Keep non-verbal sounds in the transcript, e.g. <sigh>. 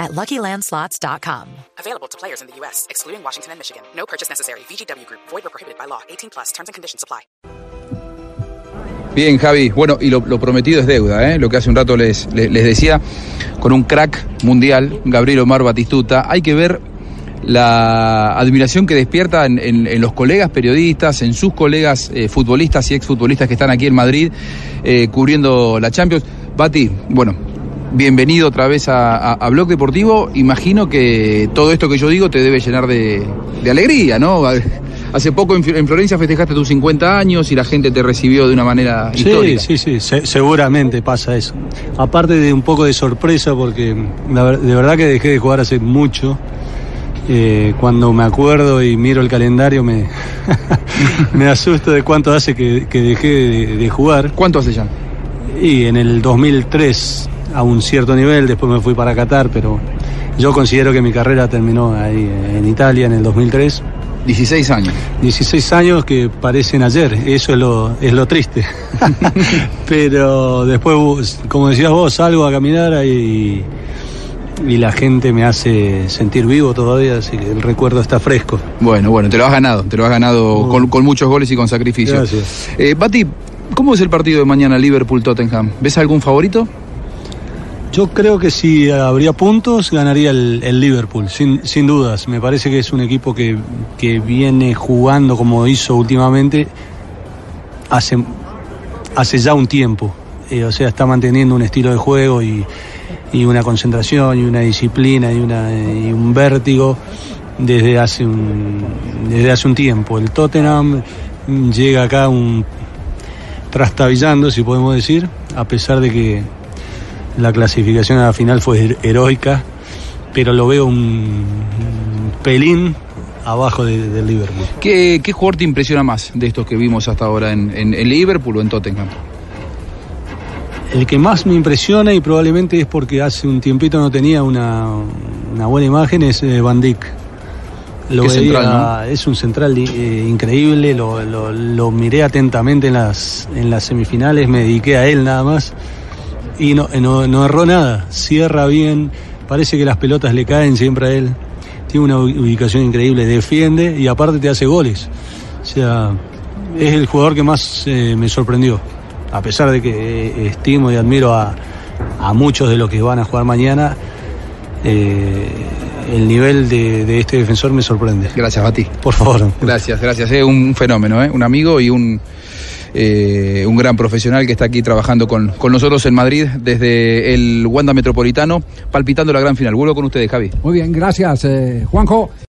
at LuckyLandSlots.com. Available to players in the U.S., excluding Washington and Michigan. No purchase necessary. VGW Group. Void or prohibited by law. 18 plus. Terms and conditions apply. Bien, Javi. Bueno, y lo, lo prometido es deuda, ¿eh? Lo que hace un rato les, les, les decía, con un crack mundial, Gabriel Omar Batistuta, hay que ver la admiración que despierta en, en- en los colegas periodistas, en sus colegas eh, futbolistas y exfutbolistas que están aquí en Madrid eh, cubriendo la Champions. Bati, bueno, bienvenido otra vez a, a- a Blog Deportivo. Imagino que todo esto que yo digo te debe llenar de, de alegría, ¿no? <laughs> Hace poco en, Florencia festejaste tus 50 años y la gente te recibió de una manera Sí, histórica. sí, sí, se- seguramente pasa eso. Aparte de un poco de sorpresa, porque la de verdad que dejé de jugar hace mucho. Eh, cuando me acuerdo y miro el calendario me, <laughs> me asusto de cuánto hace que, que dejé de, de jugar. ¿Cuánto hace ya? Y en el 2003 a un cierto nivel, después me fui para Qatar, pero yo considero que mi carrera terminó ahí en Italia en el 2003. 16 años. 16 años que parecen ayer, eso es lo, es lo triste. <laughs> Pero después, como decías vos, salgo a caminar y, y la gente me hace sentir vivo todavía, así que el recuerdo está fresco. Bueno, bueno, te lo has ganado, te lo has ganado con, con muchos goles y con sacrificio. Gracias. Eh, Bati, ¿cómo es el partido de mañana Liverpool-Tottenham? ¿Ves algún favorito? Yo creo que si habría puntos, ganaría el, el Liverpool, sin, sin dudas. Me parece que es un equipo que, que viene jugando como hizo últimamente hace, hace ya un tiempo. Eh, o sea, está manteniendo un estilo de juego y, y una concentración y una disciplina y, una, y un vértigo desde hace un, desde hace un tiempo. El Tottenham llega acá un trastabillando, si podemos decir, a pesar de que la clasificación a la final fue her- heroica, pero lo veo un pelín abajo de- del Liverpool. ¿Qué, ¿Qué jugador te impresiona más de estos que vimos hasta ahora en, en- en Liverpool o en Tottenham? El que más me impresiona y probablemente es porque hace un tiempito no tenía una, una buena imagen es eh, Van Dijk. Lo Qué veía- central, Es un central eh, increíble, lo, lo- lo miré atentamente en las, en las semifinales, me dediqué a él nada más y no, eh, no, no erró nada, cierra bien, parece que las pelotas le caen siempre a él, tiene una ubicación increíble, defiende y aparte te hace goles. O sea, es el jugador que más eh, me sorprendió, a pesar de que eh, estimo y admiro a, a muchos de los que van a jugar mañana. eh, el nivel de, de este defensor me sorprende. Gracias, Bati. Por favor. Gracias, gracias. Es un fenómeno, ¿eh? un amigo y un, eh, un gran profesional que está aquí trabajando con, con nosotros en Madrid desde el Wanda Metropolitano, palpitando la gran final. Vuelvo con ustedes, Javi. Muy bien, gracias, eh, Juanjo.